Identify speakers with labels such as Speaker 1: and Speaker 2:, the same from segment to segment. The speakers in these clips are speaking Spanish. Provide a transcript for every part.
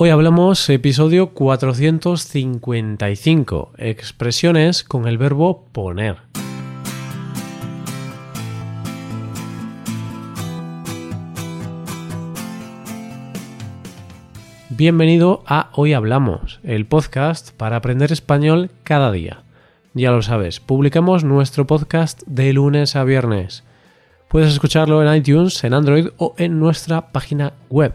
Speaker 1: Hoy hablamos episodio 455, expresiones con el verbo poner. Bienvenido a Hoy Hablamos, el podcast para aprender español cada día. Ya lo sabes, publicamos nuestro podcast de lunes a viernes. Puedes escucharlo en iTunes, en Android o en nuestra página web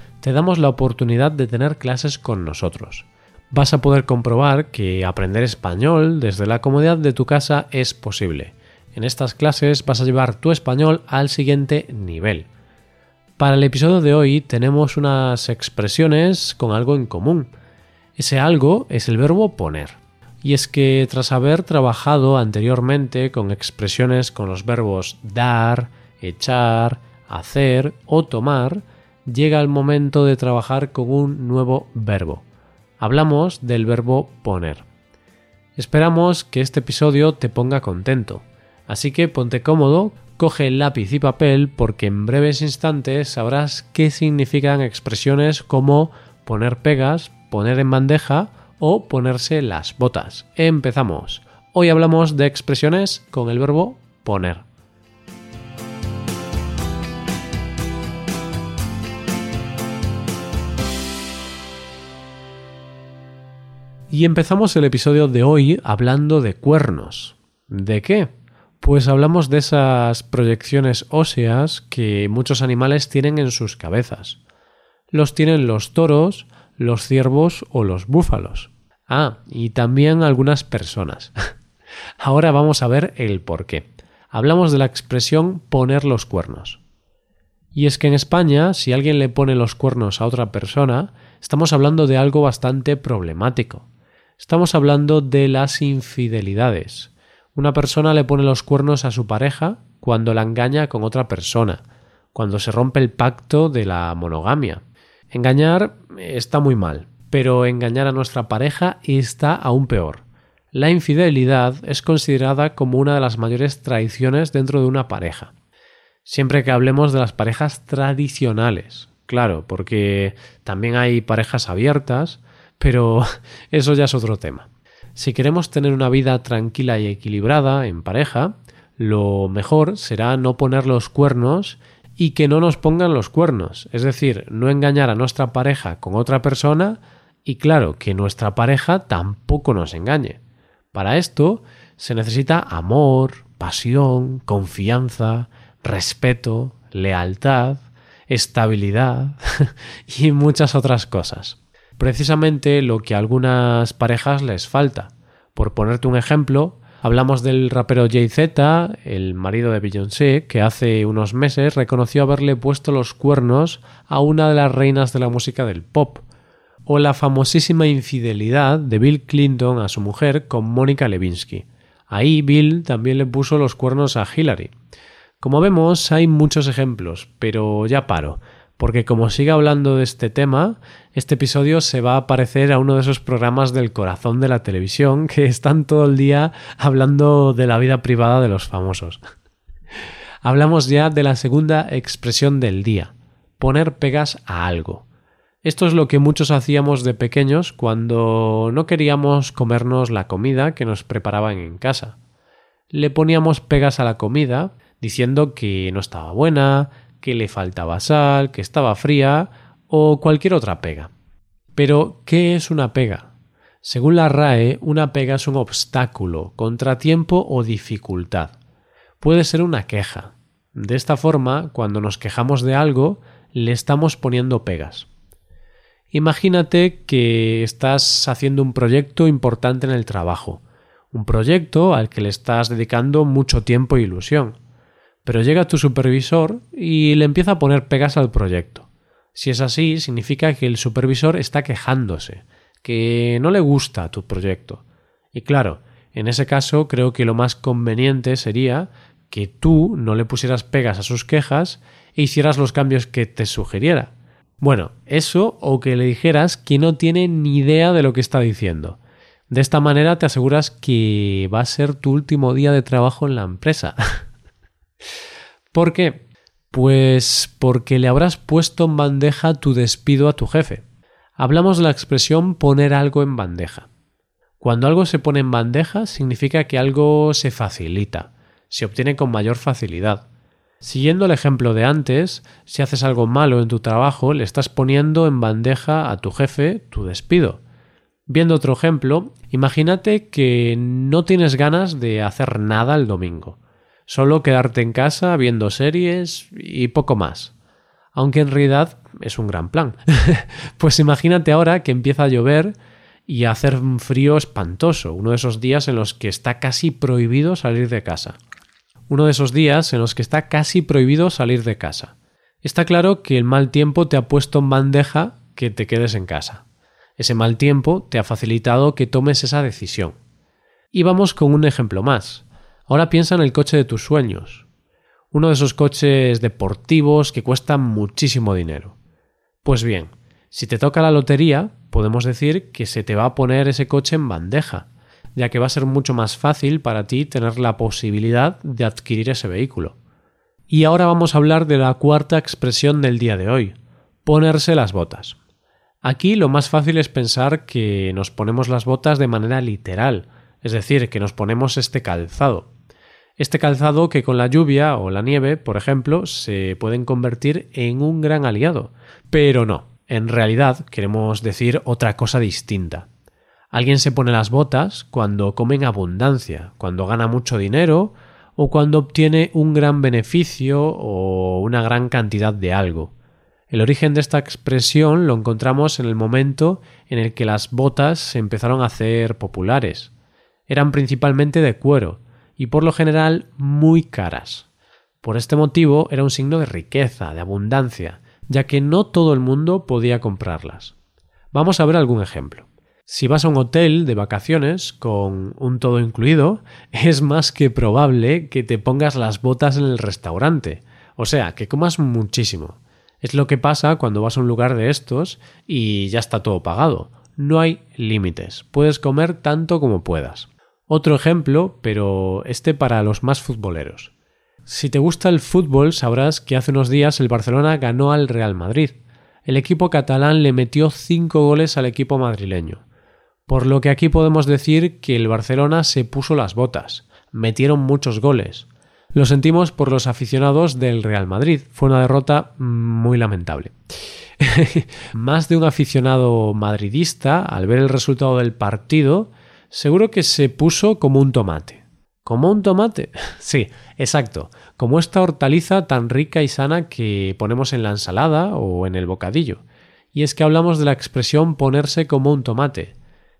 Speaker 1: te damos la oportunidad de tener clases con nosotros. Vas a poder comprobar que aprender español desde la comodidad de tu casa es posible. En estas clases vas a llevar tu español al siguiente nivel. Para el episodio de hoy tenemos unas expresiones con algo en común. Ese algo es el verbo poner. Y es que tras haber trabajado anteriormente con expresiones con los verbos dar, echar, hacer o tomar, llega el momento de trabajar con un nuevo verbo. Hablamos del verbo poner. Esperamos que este episodio te ponga contento, así que ponte cómodo, coge lápiz y papel porque en breves instantes sabrás qué significan expresiones como poner pegas, poner en bandeja o ponerse las botas. Empezamos. Hoy hablamos de expresiones con el verbo poner. Y empezamos el episodio de hoy hablando de cuernos. ¿De qué? Pues hablamos de esas proyecciones óseas que muchos animales tienen en sus cabezas. Los tienen los toros, los ciervos o los búfalos. Ah, y también algunas personas. Ahora vamos a ver el por qué. Hablamos de la expresión poner los cuernos. Y es que en España, si alguien le pone los cuernos a otra persona, estamos hablando de algo bastante problemático. Estamos hablando de las infidelidades. Una persona le pone los cuernos a su pareja cuando la engaña con otra persona, cuando se rompe el pacto de la monogamia. Engañar está muy mal, pero engañar a nuestra pareja está aún peor. La infidelidad es considerada como una de las mayores traiciones dentro de una pareja. Siempre que hablemos de las parejas tradicionales, claro, porque también hay parejas abiertas, pero eso ya es otro tema. Si queremos tener una vida tranquila y equilibrada en pareja, lo mejor será no poner los cuernos y que no nos pongan los cuernos, es decir, no engañar a nuestra pareja con otra persona y claro, que nuestra pareja tampoco nos engañe. Para esto se necesita amor, pasión, confianza, respeto, lealtad, estabilidad y muchas otras cosas precisamente lo que a algunas parejas les falta. Por ponerte un ejemplo, hablamos del rapero Jay-Z, el marido de Beyoncé, que hace unos meses reconoció haberle puesto los cuernos a una de las reinas de la música del pop, o la famosísima infidelidad de Bill Clinton a su mujer con Mónica Lewinsky. Ahí Bill también le puso los cuernos a Hillary. Como vemos, hay muchos ejemplos, pero ya paro porque como siga hablando de este tema, este episodio se va a parecer a uno de esos programas del corazón de la televisión que están todo el día hablando de la vida privada de los famosos. Hablamos ya de la segunda expresión del día, poner pegas a algo. Esto es lo que muchos hacíamos de pequeños cuando no queríamos comernos la comida que nos preparaban en casa. Le poníamos pegas a la comida diciendo que no estaba buena, que le faltaba sal, que estaba fría o cualquier otra pega. Pero, ¿qué es una pega? Según la RAE, una pega es un obstáculo, contratiempo o dificultad. Puede ser una queja. De esta forma, cuando nos quejamos de algo, le estamos poniendo pegas. Imagínate que estás haciendo un proyecto importante en el trabajo, un proyecto al que le estás dedicando mucho tiempo e ilusión. Pero llega tu supervisor y le empieza a poner pegas al proyecto. Si es así, significa que el supervisor está quejándose, que no le gusta tu proyecto. Y claro, en ese caso creo que lo más conveniente sería que tú no le pusieras pegas a sus quejas e hicieras los cambios que te sugiriera. Bueno, eso o que le dijeras que no tiene ni idea de lo que está diciendo. De esta manera te aseguras que va a ser tu último día de trabajo en la empresa. ¿Por qué? Pues porque le habrás puesto en bandeja tu despido a tu jefe. Hablamos de la expresión poner algo en bandeja. Cuando algo se pone en bandeja significa que algo se facilita, se obtiene con mayor facilidad. Siguiendo el ejemplo de antes, si haces algo malo en tu trabajo, le estás poniendo en bandeja a tu jefe tu despido. Viendo otro ejemplo, imagínate que no tienes ganas de hacer nada el domingo. Solo quedarte en casa viendo series y poco más. Aunque en realidad es un gran plan. pues imagínate ahora que empieza a llover y a hacer un frío espantoso, uno de esos días en los que está casi prohibido salir de casa. Uno de esos días en los que está casi prohibido salir de casa. Está claro que el mal tiempo te ha puesto en bandeja que te quedes en casa. Ese mal tiempo te ha facilitado que tomes esa decisión. Y vamos con un ejemplo más. Ahora piensa en el coche de tus sueños. Uno de esos coches deportivos que cuestan muchísimo dinero. Pues bien, si te toca la lotería, podemos decir que se te va a poner ese coche en bandeja, ya que va a ser mucho más fácil para ti tener la posibilidad de adquirir ese vehículo. Y ahora vamos a hablar de la cuarta expresión del día de hoy, ponerse las botas. Aquí lo más fácil es pensar que nos ponemos las botas de manera literal, es decir, que nos ponemos este calzado. Este calzado que con la lluvia o la nieve, por ejemplo, se pueden convertir en un gran aliado. Pero no, en realidad queremos decir otra cosa distinta. Alguien se pone las botas cuando come en abundancia, cuando gana mucho dinero o cuando obtiene un gran beneficio o una gran cantidad de algo. El origen de esta expresión lo encontramos en el momento en el que las botas se empezaron a hacer populares. Eran principalmente de cuero, y por lo general muy caras. Por este motivo era un signo de riqueza, de abundancia, ya que no todo el mundo podía comprarlas. Vamos a ver algún ejemplo. Si vas a un hotel de vacaciones con un todo incluido, es más que probable que te pongas las botas en el restaurante, o sea, que comas muchísimo. Es lo que pasa cuando vas a un lugar de estos y ya está todo pagado. No hay límites, puedes comer tanto como puedas. Otro ejemplo, pero este para los más futboleros. Si te gusta el fútbol, sabrás que hace unos días el Barcelona ganó al Real Madrid. El equipo catalán le metió 5 goles al equipo madrileño. Por lo que aquí podemos decir que el Barcelona se puso las botas. Metieron muchos goles. Lo sentimos por los aficionados del Real Madrid. Fue una derrota muy lamentable. Más de un aficionado madridista, al ver el resultado del partido, Seguro que se puso como un tomate. ¿Como un tomate? sí, exacto, como esta hortaliza tan rica y sana que ponemos en la ensalada o en el bocadillo. Y es que hablamos de la expresión ponerse como un tomate.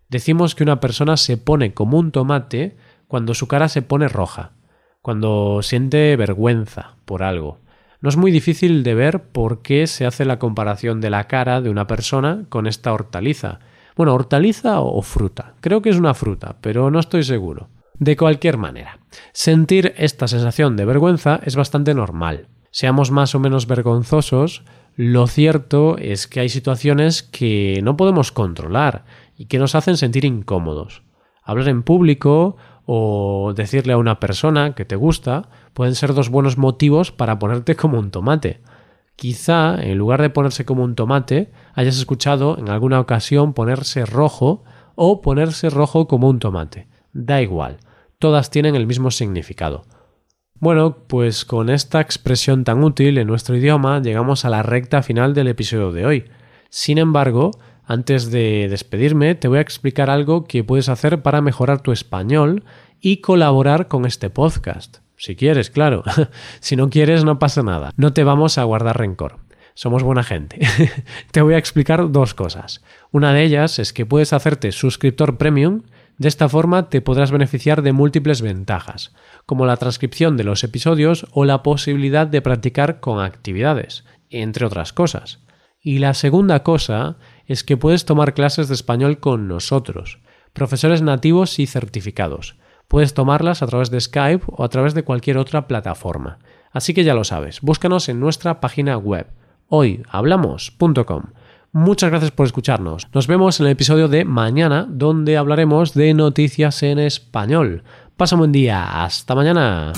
Speaker 1: Decimos que una persona se pone como un tomate cuando su cara se pone roja, cuando siente vergüenza por algo. No es muy difícil de ver por qué se hace la comparación de la cara de una persona con esta hortaliza, bueno, hortaliza o fruta. Creo que es una fruta, pero no estoy seguro. De cualquier manera, sentir esta sensación de vergüenza es bastante normal. Seamos más o menos vergonzosos, lo cierto es que hay situaciones que no podemos controlar y que nos hacen sentir incómodos. Hablar en público o decirle a una persona que te gusta pueden ser dos buenos motivos para ponerte como un tomate. Quizá, en lugar de ponerse como un tomate, hayas escuchado en alguna ocasión ponerse rojo o ponerse rojo como un tomate. Da igual, todas tienen el mismo significado. Bueno, pues con esta expresión tan útil en nuestro idioma llegamos a la recta final del episodio de hoy. Sin embargo, antes de despedirme, te voy a explicar algo que puedes hacer para mejorar tu español y colaborar con este podcast. Si quieres, claro. si no quieres, no pasa nada. No te vamos a guardar rencor. Somos buena gente. te voy a explicar dos cosas. Una de ellas es que puedes hacerte suscriptor premium. De esta forma te podrás beneficiar de múltiples ventajas, como la transcripción de los episodios o la posibilidad de practicar con actividades, entre otras cosas. Y la segunda cosa es que puedes tomar clases de español con nosotros, profesores nativos y certificados. Puedes tomarlas a través de Skype o a través de cualquier otra plataforma. Así que ya lo sabes, búscanos en nuestra página web hoyhablamos.com. Muchas gracias por escucharnos. Nos vemos en el episodio de mañana donde hablaremos de noticias en español. Pasa un buen día. Hasta mañana.